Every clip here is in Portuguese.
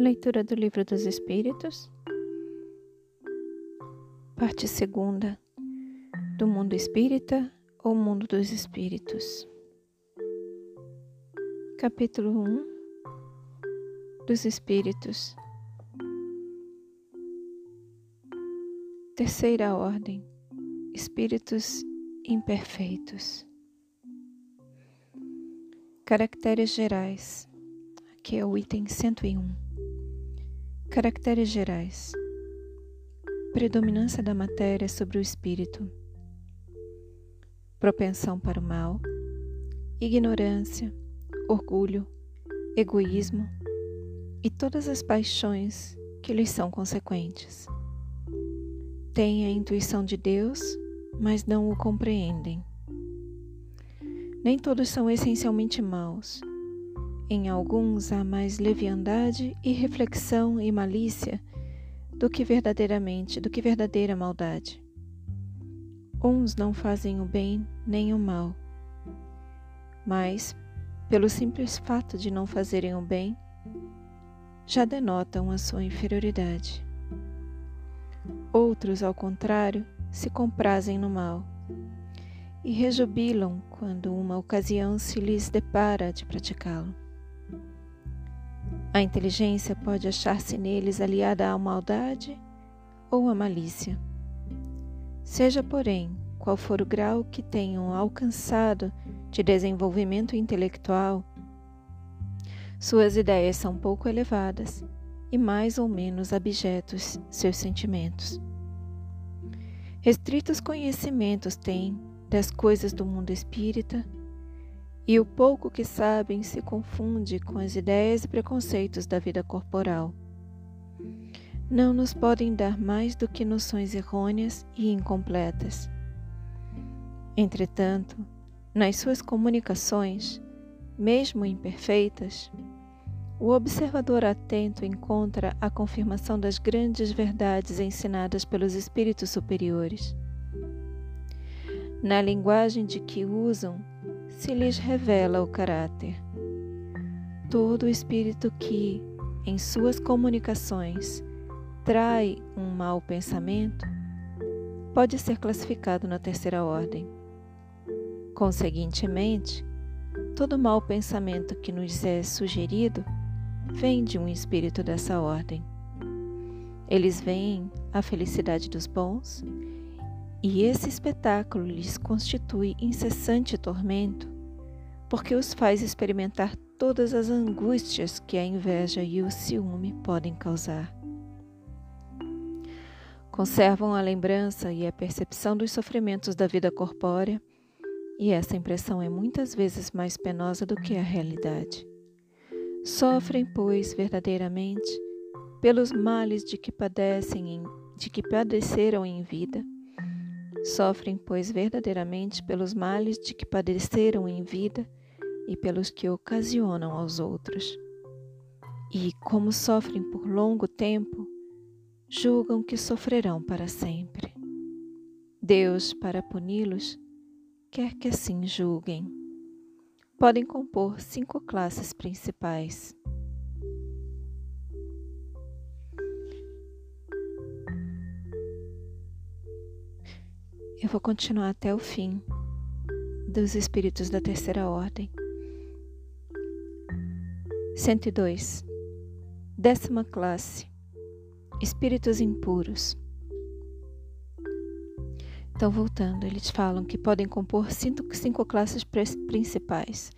Leitura do Livro dos Espíritos, parte segunda do Mundo Espírita ou Mundo dos Espíritos. Capítulo 1 dos Espíritos. Terceira ordem: Espíritos imperfeitos. Caracteres gerais. Aqui é o item 101. Caracteres gerais: predominância da matéria sobre o espírito, propensão para o mal, ignorância, orgulho, egoísmo e todas as paixões que lhes são consequentes. Têm a intuição de Deus, mas não o compreendem. Nem todos são essencialmente maus em alguns há mais leviandade e reflexão e malícia do que verdadeiramente, do que verdadeira maldade. Uns não fazem o bem nem o mal, mas, pelo simples fato de não fazerem o bem, já denotam a sua inferioridade. Outros, ao contrário, se comprazem no mal e rejubilam quando uma ocasião se lhes depara de praticá-lo. A inteligência pode achar-se neles aliada à maldade ou à malícia. Seja, porém, qual for o grau que tenham alcançado de desenvolvimento intelectual, suas ideias são pouco elevadas e mais ou menos abjetos seus sentimentos. Restritos conhecimentos têm das coisas do mundo espírita e o pouco que sabem se confunde com as ideias e preconceitos da vida corporal. Não nos podem dar mais do que noções errôneas e incompletas. Entretanto, nas suas comunicações, mesmo imperfeitas, o observador atento encontra a confirmação das grandes verdades ensinadas pelos espíritos superiores. Na linguagem de que usam, se lhes revela o caráter. Todo espírito que, em suas comunicações, trai um mau pensamento, pode ser classificado na terceira ordem. Conseguintemente, todo mau pensamento que nos é sugerido vem de um espírito dessa ordem. Eles veem a felicidade dos bons e esse espetáculo lhes constitui incessante tormento, porque os faz experimentar todas as angústias que a inveja e o ciúme podem causar. Conservam a lembrança e a percepção dos sofrimentos da vida corpórea, e essa impressão é muitas vezes mais penosa do que a realidade. Sofrem, pois, verdadeiramente pelos males de que padecem em, de que padeceram em vida Sofrem, pois, verdadeiramente pelos males de que padeceram em vida e pelos que ocasionam aos outros. E, como sofrem por longo tempo, julgam que sofrerão para sempre. Deus, para puni-los, quer que assim julguem. Podem compor cinco classes principais. Eu vou continuar até o fim dos espíritos da terceira ordem. 102. Décima classe. Espíritos impuros. Então, voltando, eles falam que podem compor cinco, cinco classes principais.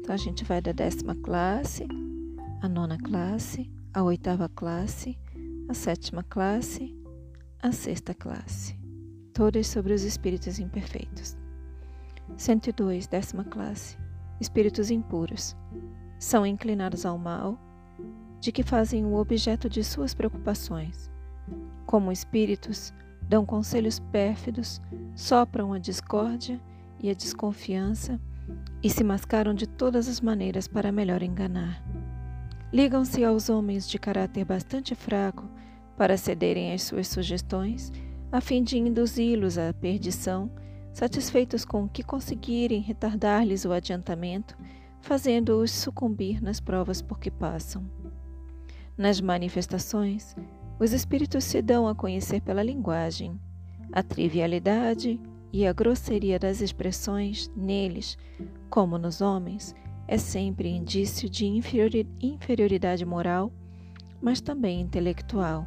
Então, a gente vai da décima classe, a nona classe, a oitava classe, a sétima classe, a sexta classe todas sobre os espíritos imperfeitos. 102, décima classe. Espíritos impuros. São inclinados ao mal, de que fazem o objeto de suas preocupações. Como espíritos, dão conselhos pérfidos, sopram a discórdia e a desconfiança e se mascaram de todas as maneiras para melhor enganar. Ligam-se aos homens de caráter bastante fraco para cederem às suas sugestões a fim de induzi-los à perdição, satisfeitos com o que conseguirem retardar-lhes o adiantamento, fazendo-os sucumbir nas provas por que passam. Nas manifestações, os espíritos se dão a conhecer pela linguagem. A trivialidade e a grosseria das expressões neles, como nos homens, é sempre indício de inferioridade moral, mas também intelectual.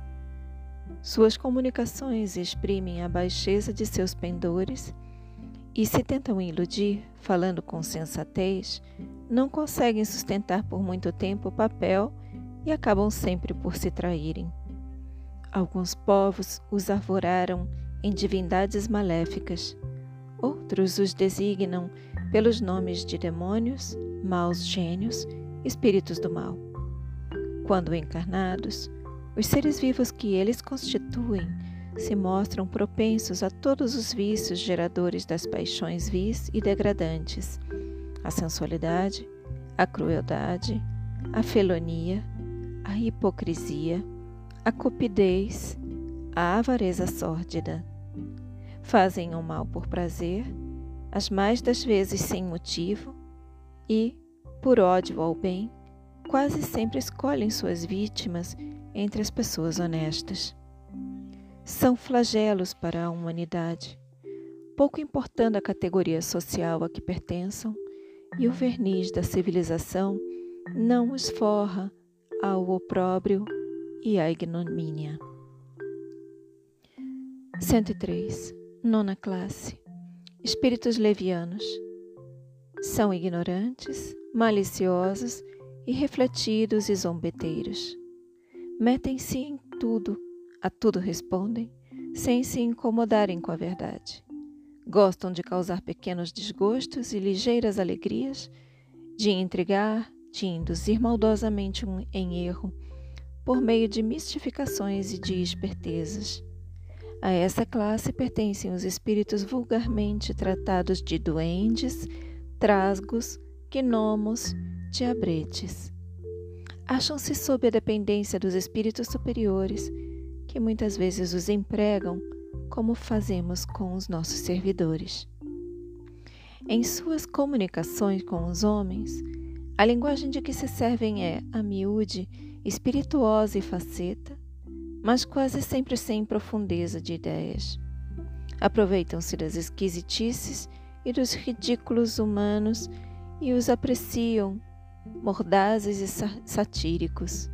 Suas comunicações exprimem a baixeza de seus pendores e, se tentam iludir, falando com sensatez, não conseguem sustentar por muito tempo o papel e acabam sempre por se traírem. Alguns povos os arvoraram em divindades maléficas, outros os designam pelos nomes de demônios, maus gênios, espíritos do mal. Quando encarnados, os seres vivos que eles constituem se mostram propensos a todos os vícios geradores das paixões vis e degradantes, a sensualidade, a crueldade, a felonia, a hipocrisia, a cupidez, a avareza sórdida. Fazem o mal por prazer, as mais das vezes sem motivo, e, por ódio ao bem, quase sempre escolhem suas vítimas entre as pessoas honestas. São flagelos para a humanidade, pouco importando a categoria social a que pertençam, e o verniz da civilização não os forra ao opróbrio e à ignomínia. 103. Nona classe. Espíritos levianos. São ignorantes, maliciosos, irrefletidos e zombeteiros. Metem-se em tudo, a tudo respondem, sem se incomodarem com a verdade. Gostam de causar pequenos desgostos e ligeiras alegrias, de intrigar, de induzir maldosamente um em erro, por meio de mistificações e de espertezas. A essa classe pertencem os espíritos vulgarmente tratados de duendes, trasgos, gnomos, diabretes. Acham-se sob a dependência dos espíritos superiores, que muitas vezes os empregam como fazemos com os nossos servidores. Em suas comunicações com os homens, a linguagem de que se servem é, a miúde, espirituosa e faceta, mas quase sempre sem profundeza de ideias. Aproveitam-se das esquisitices e dos ridículos humanos e os apreciam, mordazes e satíricos.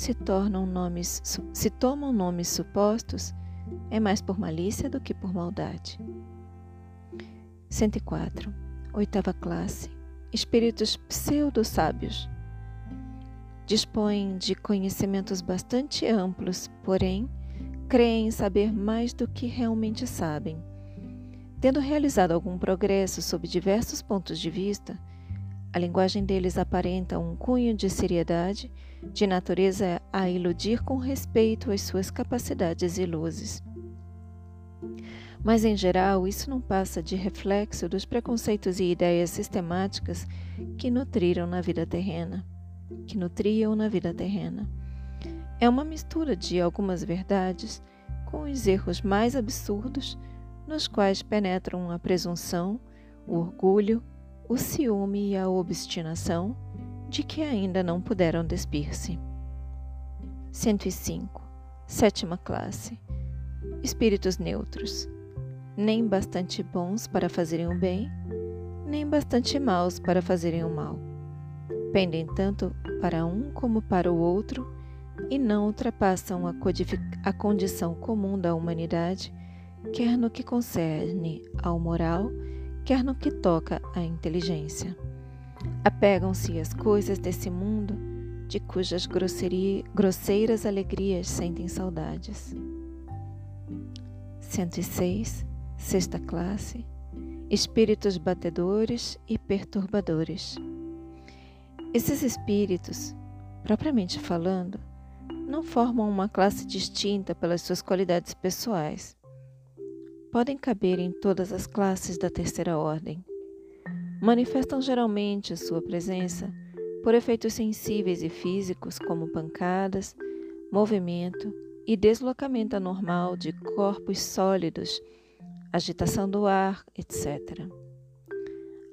Se, tornam nomes, se tomam nomes supostos, é mais por malícia do que por maldade. 104. Oitava classe espíritos pseudo-sábios. Dispõem de conhecimentos bastante amplos, porém, creem saber mais do que realmente sabem. Tendo realizado algum progresso sob diversos pontos de vista, a linguagem deles aparenta um cunho de seriedade, de natureza a iludir com respeito às suas capacidades e luzes. Mas, em geral, isso não passa de reflexo dos preconceitos e ideias sistemáticas que nutriram na vida terrena, que nutriam na vida terrena. É uma mistura de algumas verdades com os erros mais absurdos, nos quais penetram a presunção, o orgulho, o ciúme e a obstinação de que ainda não puderam despir-se. 105. Sétima classe. Espíritos neutros nem bastante bons para fazerem o bem, nem bastante maus para fazerem o mal. Pendem tanto para um como para o outro e não ultrapassam a, a condição comum da humanidade, quer no que concerne ao moral, quer no que toca à inteligência. Apegam-se às coisas desse mundo, de cujas grosseiras alegrias sentem saudades. 106 Sexta classe: espíritos batedores e perturbadores. Esses espíritos, propriamente falando, não formam uma classe distinta pelas suas qualidades pessoais. Podem caber em todas as classes da terceira ordem. Manifestam geralmente sua presença por efeitos sensíveis e físicos, como pancadas, movimento e deslocamento anormal de corpos sólidos agitação do ar, etc.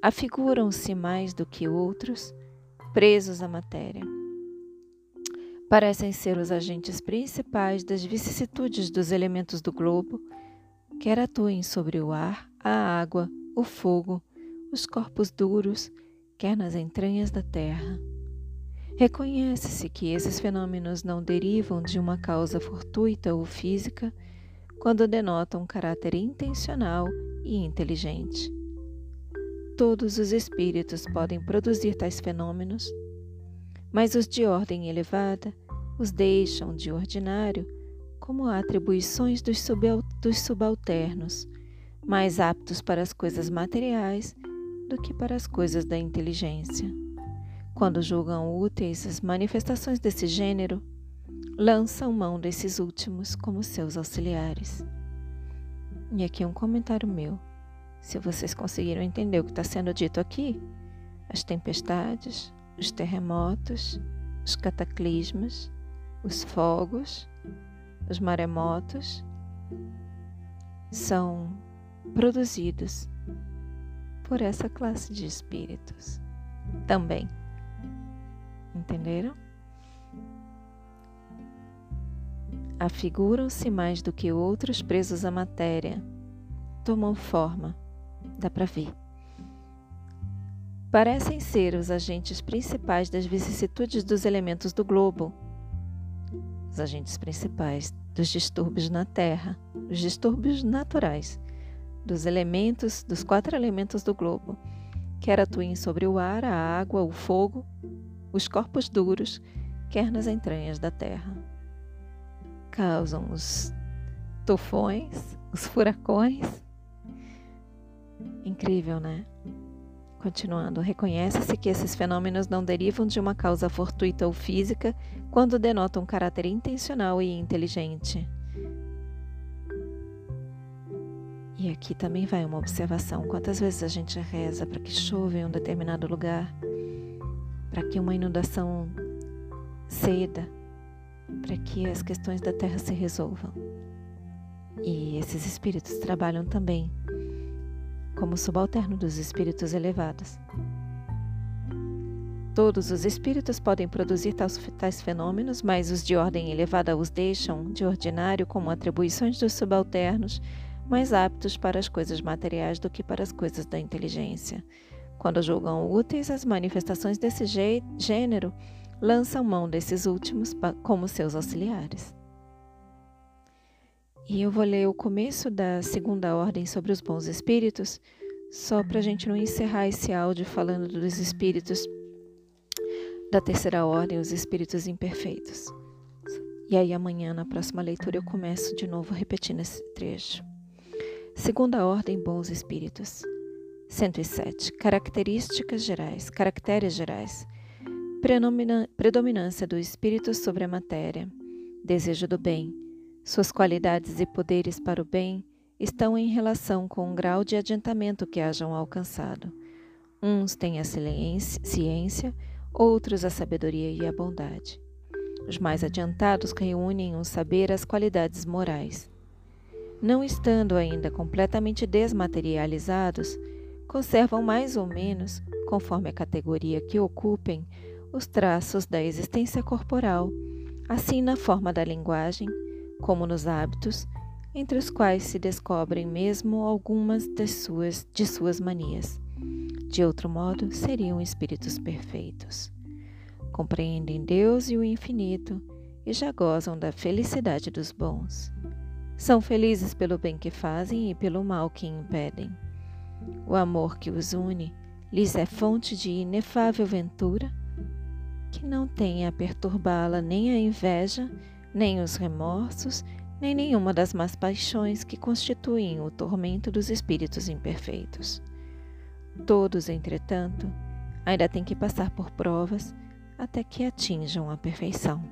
Afiguram-se mais do que outros presos à matéria. parecem ser os agentes principais das vicissitudes dos elementos do globo, quer atuem sobre o ar, a água, o fogo, os corpos duros, quer nas entranhas da terra. Reconhece-se que esses fenômenos não derivam de uma causa fortuita ou física quando denotam caráter intencional e inteligente. Todos os espíritos podem produzir tais fenômenos, mas os de ordem elevada os deixam, de ordinário, como atribuições dos subalternos, mais aptos para as coisas materiais do que para as coisas da inteligência. Quando julgam úteis as manifestações desse gênero, lançam mão desses últimos como seus auxiliares. E aqui um comentário meu. Se vocês conseguiram entender o que está sendo dito aqui, as tempestades, os terremotos, os cataclismas, os fogos, os maremotos são produzidos por essa classe de espíritos também. Entenderam? Afiguram-se mais do que outros presos à matéria. Tomam forma, dá para ver. Parecem ser os agentes principais das vicissitudes dos elementos do globo, os agentes principais dos distúrbios na Terra, os distúrbios naturais, dos elementos, dos quatro elementos do globo, quer atuem sobre o ar, a água, o fogo, os corpos duros, quer nas entranhas da terra. Causam os tufões, os furacões. Incrível, né? Continuando, reconhece-se que esses fenômenos não derivam de uma causa fortuita ou física quando denotam caráter intencional e inteligente. E aqui também vai uma observação: quantas vezes a gente reza para que chova em um determinado lugar, para que uma inundação ceda, para que as questões da terra se resolvam. E esses espíritos trabalham também como subalterno dos espíritos elevados. Todos os espíritos podem produzir tais, tais, fenômenos, mas os de ordem elevada os deixam, de ordinário, como atribuições dos subalternos, mais aptos para as coisas materiais do que para as coisas da inteligência. Quando julgam úteis as manifestações desse gênero, lançam mão desses últimos como seus auxiliares. E eu vou ler o começo da segunda ordem sobre os bons espíritos, só para a gente não encerrar esse áudio falando dos espíritos da terceira ordem, os espíritos imperfeitos. E aí amanhã, na próxima leitura, eu começo de novo repetindo esse trecho. Segunda ordem, bons espíritos. 107. Características gerais, caracteres gerais. Predominância do espírito sobre a matéria. Desejo do bem. Suas qualidades e poderes para o bem estão em relação com o grau de adiantamento que hajam alcançado. Uns têm a ciência, outros a sabedoria e a bondade. Os mais adiantados reúnem um saber as qualidades morais não estando ainda completamente desmaterializados, conservam mais ou menos, conforme a categoria que ocupem, os traços da existência corporal, assim na forma da linguagem, como nos hábitos, entre os quais se descobrem mesmo algumas das suas, de suas manias. De outro modo, seriam espíritos perfeitos. Compreendem Deus e o infinito e já gozam da felicidade dos bons. São felizes pelo bem que fazem e pelo mal que impedem. O amor que os une lhes é fonte de inefável ventura, que não tem a perturbá-la nem a inveja, nem os remorsos, nem nenhuma das más paixões que constituem o tormento dos espíritos imperfeitos. Todos, entretanto, ainda têm que passar por provas até que atinjam a perfeição.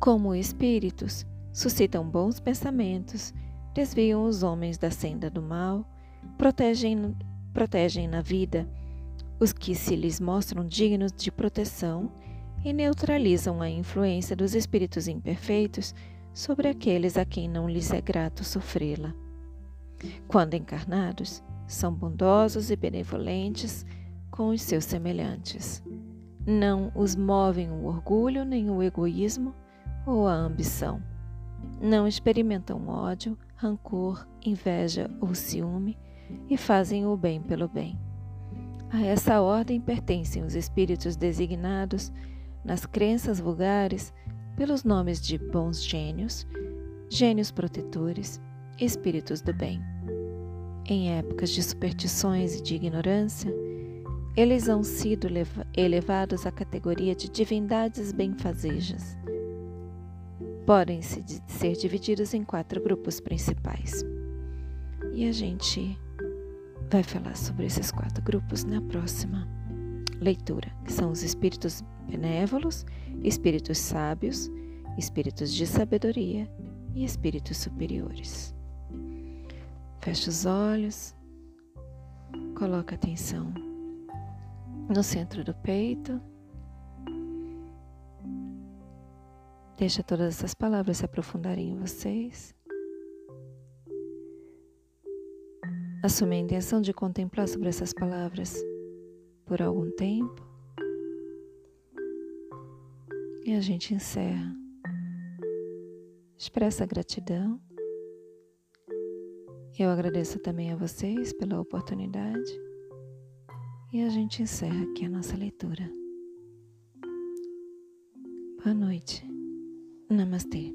Como espíritos, suscitam bons pensamentos, desviam os homens da senda do mal, protegem, protegem na vida os que se lhes mostram dignos de proteção e neutralizam a influência dos espíritos imperfeitos sobre aqueles a quem não lhes é grato sofrê-la. Quando encarnados, são bondosos e benevolentes com os seus semelhantes. Não os movem o orgulho, nem o egoísmo ou a ambição. Não experimentam ódio, rancor, inveja ou ciúme e fazem o bem pelo bem. A essa ordem pertencem os espíritos designados nas crenças vulgares pelos nomes de bons gênios, gênios protetores, espíritos do bem. Em épocas de superstições e de ignorância, eles han sido elevados à categoria de divindades benfazejas. Podem -se ser divididos em quatro grupos principais. E a gente vai falar sobre esses quatro grupos na próxima leitura, que são os espíritos benévolos, espíritos sábios, espíritos de sabedoria e espíritos superiores. Feche os olhos, coloca atenção no centro do peito. Deixa todas essas palavras se aprofundarem em vocês. Assume a intenção de contemplar sobre essas palavras por algum tempo. E a gente encerra. Expressa gratidão. Eu agradeço também a vocês pela oportunidade. E a gente encerra aqui a nossa leitura. Boa noite. Namaste.